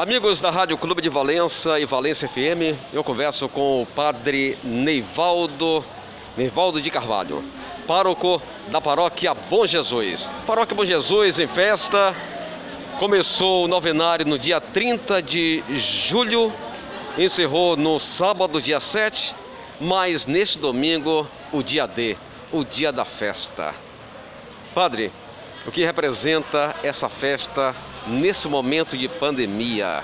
Amigos da Rádio Clube de Valença e Valência FM, eu converso com o padre Neivaldo, Neivaldo de Carvalho, pároco da paróquia Bom Jesus. Paróquia Bom Jesus em festa, começou o novenário no dia 30 de julho, encerrou no sábado, dia 7, mas neste domingo, o dia D, o dia da festa. Padre, o que representa essa festa nesse momento de pandemia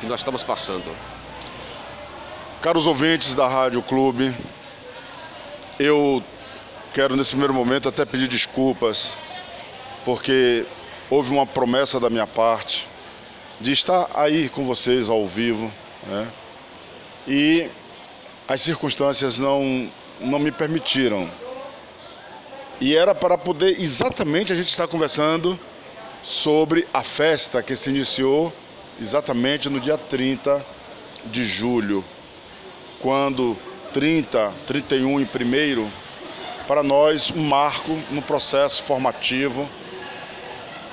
que nós estamos passando? Caros ouvintes da Rádio Clube, eu quero nesse primeiro momento até pedir desculpas, porque houve uma promessa da minha parte de estar aí com vocês ao vivo, né? E as circunstâncias não, não me permitiram. E era para poder exatamente a gente estar conversando sobre a festa que se iniciou exatamente no dia 30 de julho, quando 30, 31 e 1 para nós um marco no processo formativo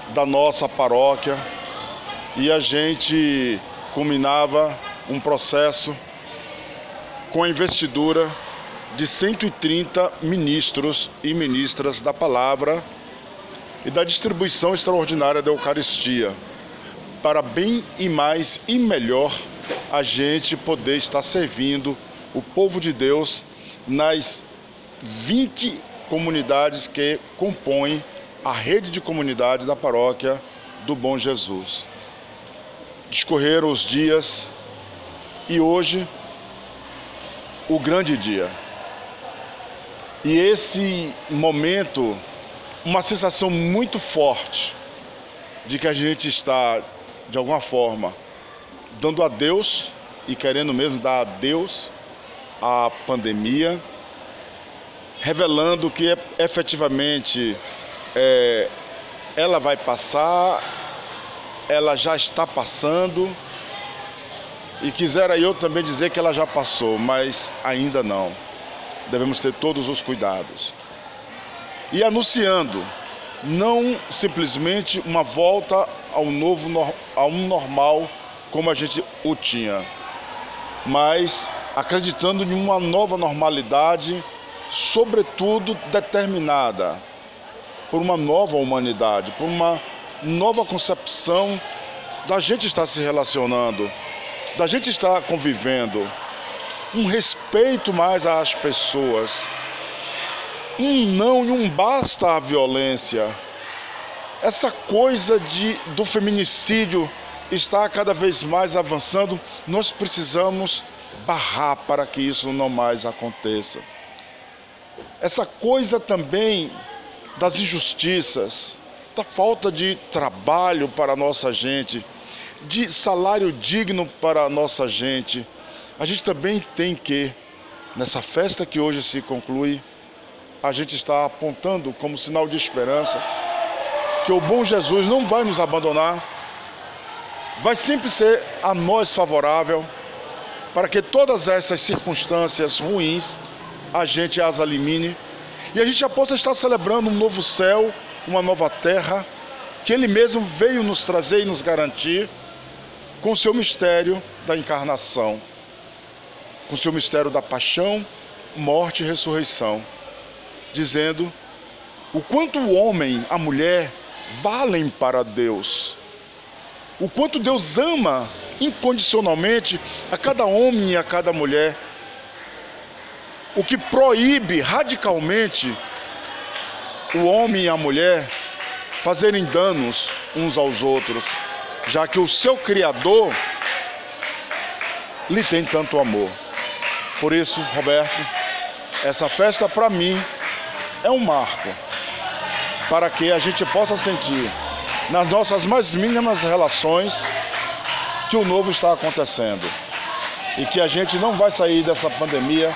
da nossa paróquia. E a gente culminava um processo com a investidura de 130 ministros e ministras da palavra e da distribuição extraordinária da Eucaristia, para bem e mais e melhor a gente poder estar servindo o povo de Deus nas 20 comunidades que compõem a rede de comunidades da paróquia do Bom Jesus. Discorreram os dias e hoje o grande dia. E esse momento, uma sensação muito forte de que a gente está, de alguma forma, dando a Deus e querendo mesmo dar a Deus a pandemia, revelando que efetivamente é, ela vai passar, ela já está passando, e quisera eu também dizer que ela já passou, mas ainda não devemos ter todos os cuidados. E anunciando, não simplesmente uma volta ao novo, a um normal como a gente o tinha, mas acreditando em uma nova normalidade, sobretudo determinada por uma nova humanidade, por uma nova concepção da gente estar se relacionando, da gente estar convivendo um respeito mais às pessoas. Um não e um basta à violência. Essa coisa de, do feminicídio está cada vez mais avançando. Nós precisamos barrar para que isso não mais aconteça. Essa coisa também das injustiças, da falta de trabalho para a nossa gente, de salário digno para a nossa gente, a gente também tem que, nessa festa que hoje se conclui, a gente está apontando como sinal de esperança que o bom Jesus não vai nos abandonar, vai sempre ser a nós favorável para que todas essas circunstâncias ruins a gente as elimine. E a gente já possa estar celebrando um novo céu, uma nova terra que Ele mesmo veio nos trazer e nos garantir com o seu mistério da encarnação com seu mistério da paixão, morte e ressurreição, dizendo o quanto o homem, a mulher, valem para Deus. O quanto Deus ama incondicionalmente a cada homem e a cada mulher. O que proíbe radicalmente o homem e a mulher fazerem danos uns aos outros, já que o seu Criador lhe tem tanto amor. Por isso, Roberto, essa festa para mim é um marco para que a gente possa sentir nas nossas mais mínimas relações que o novo está acontecendo e que a gente não vai sair dessa pandemia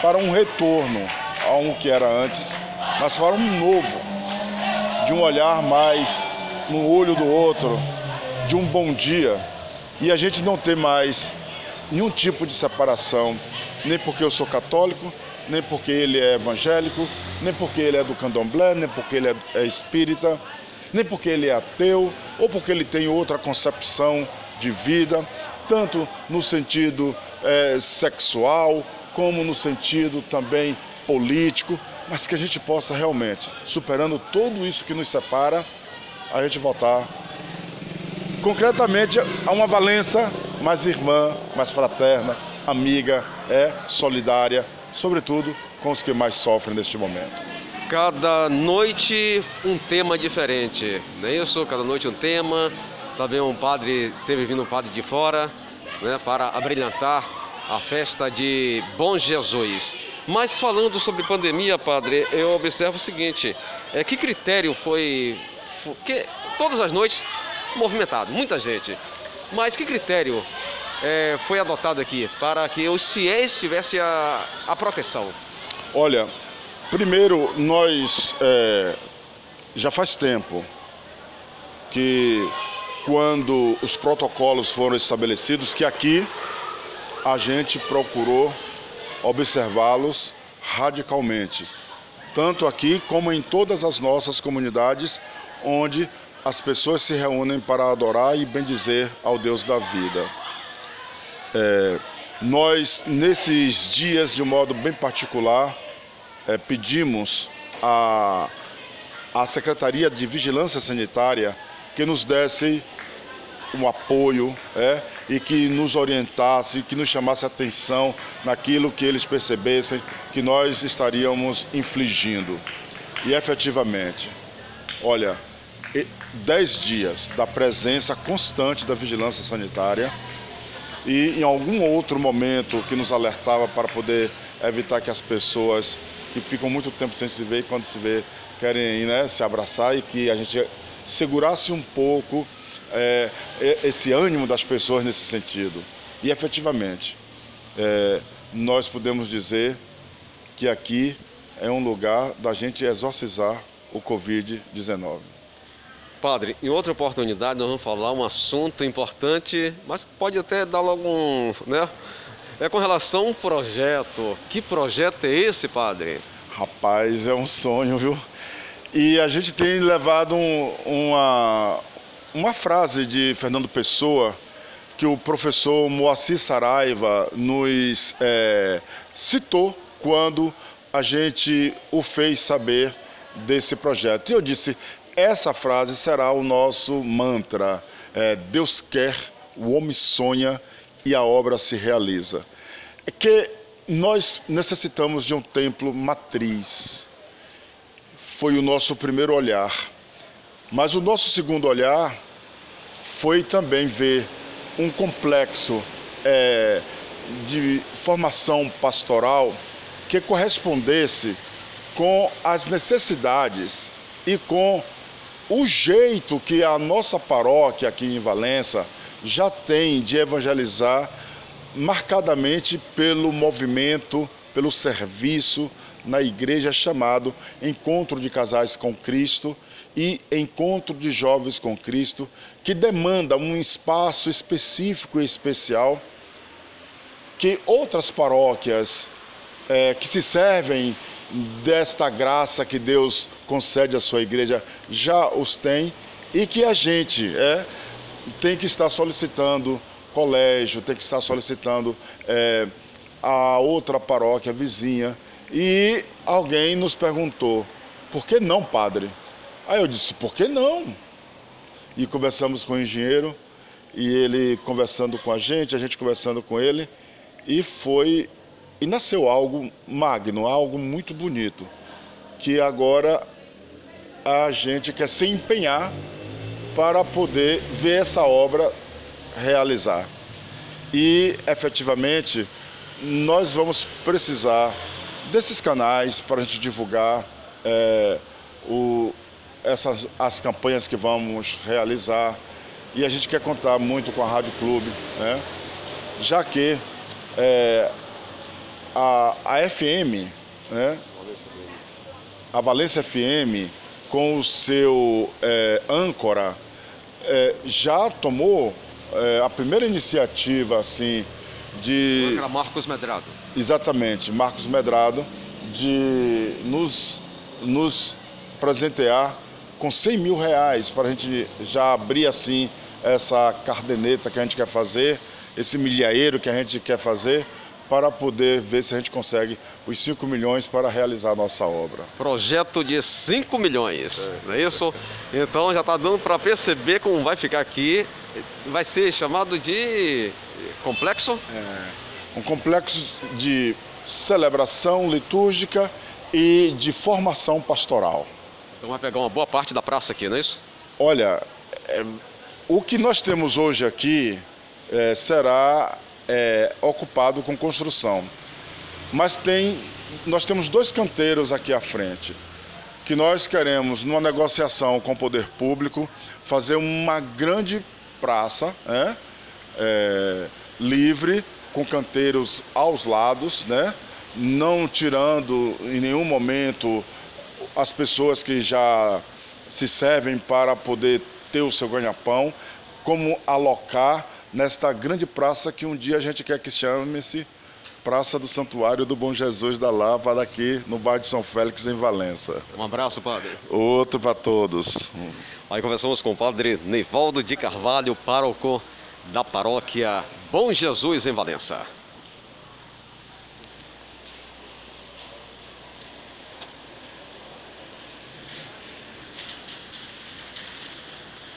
para um retorno a um que era antes, mas para um novo, de um olhar mais no olho do outro, de um bom dia e a gente não ter mais nenhum tipo de separação, nem porque eu sou católico, nem porque ele é evangélico, nem porque ele é do candomblé, nem porque ele é, é espírita, nem porque ele é ateu, ou porque ele tem outra concepção de vida, tanto no sentido é, sexual, como no sentido também político, mas que a gente possa realmente, superando tudo isso que nos separa, a gente voltar concretamente a uma Valença mais irmã, mais fraterna, amiga, é solidária, sobretudo com os que mais sofrem neste momento. Cada noite um tema diferente, não é isso? Cada noite um tema. Também um padre, sempre vindo um padre de fora, né, para abrilhantar a festa de Bom Jesus. Mas falando sobre pandemia, padre, eu observo o seguinte: é, que critério foi. Que todas as noites movimentado, muita gente. Mas que critério é, foi adotado aqui para que os fiéis tivessem a, a proteção? Olha, primeiro nós é, já faz tempo que quando os protocolos foram estabelecidos, que aqui a gente procurou observá-los radicalmente, tanto aqui como em todas as nossas comunidades onde as pessoas se reúnem para adorar e bendizer ao Deus da vida. É, nós, nesses dias, de um modo bem particular, é, pedimos à, à Secretaria de Vigilância Sanitária que nos desse um apoio é, e que nos orientasse, que nos chamasse atenção naquilo que eles percebessem que nós estaríamos infligindo. E efetivamente, olha, dez dias da presença constante da vigilância sanitária e em algum outro momento que nos alertava para poder evitar que as pessoas que ficam muito tempo sem se ver, quando se vê, querem né, se abraçar e que a gente segurasse um pouco é, esse ânimo das pessoas nesse sentido. E efetivamente, é, nós podemos dizer que aqui é um lugar da gente exorcizar o Covid-19. Padre, em outra oportunidade nós vamos falar um assunto importante, mas pode até dar logo um, né? É com relação a um projeto. Que projeto é esse, padre? Rapaz, é um sonho, viu? E a gente tem levado um, uma, uma frase de Fernando Pessoa que o professor Moacir Saraiva nos é, citou quando a gente o fez saber desse projeto. E eu disse: essa frase será o nosso mantra. É, Deus quer, o homem sonha e a obra se realiza. É que nós necessitamos de um templo matriz. Foi o nosso primeiro olhar. Mas o nosso segundo olhar foi também ver um complexo é, de formação pastoral que correspondesse com as necessidades e com o jeito que a nossa paróquia aqui em Valença já tem de evangelizar, marcadamente pelo movimento, pelo serviço na igreja chamado Encontro de Casais com Cristo e Encontro de Jovens com Cristo, que demanda um espaço específico e especial que outras paróquias é, que se servem desta graça que Deus concede à sua igreja já os tem e que a gente é, tem que estar solicitando colégio, tem que estar solicitando é, a outra paróquia vizinha. E alguém nos perguntou: por que não, padre? Aí eu disse: por que não? E conversamos com o engenheiro e ele conversando com a gente, a gente conversando com ele, e foi e nasceu algo magno, algo muito bonito, que agora a gente quer se empenhar para poder ver essa obra realizar. E efetivamente nós vamos precisar desses canais para a gente divulgar é, o, essas, as campanhas que vamos realizar. E a gente quer contar muito com a Rádio Clube, né? já que é, a, a FM, né? a Valência FM, com o seu é, âncora, é, já tomou é, a primeira iniciativa assim de. Era Marcos Medrado. Exatamente, Marcos Medrado, de nos, nos presentear com 100 mil reais para a gente já abrir assim essa cardeneta que a gente quer fazer, esse milhaeiro que a gente quer fazer, para poder ver se a gente consegue os 5 milhões para realizar a nossa obra. Projeto de 5 milhões, é. não é isso? Então já está dando para perceber como vai ficar aqui. Vai ser chamado de complexo? É, um complexo de celebração litúrgica e de formação pastoral. Então vai pegar uma boa parte da praça aqui, não é isso? Olha, é, o que nós temos hoje aqui é, será é, ocupado com construção. Mas tem, nós temos dois canteiros aqui à frente, que nós queremos, numa negociação com o poder público, fazer uma grande praça né, é, livre, com canteiros aos lados, né, não tirando em nenhum momento as pessoas que já se servem para poder ter o seu ganha-pão, como alocar nesta grande praça que um dia a gente quer que chame-se Praça do Santuário do Bom Jesus da Lapa, daqui no bairro de São Félix, em Valença. Um abraço, padre. Outro para todos. Aí conversamos com o padre Neivaldo de Carvalho, pároco da paróquia Bom Jesus, em Valença.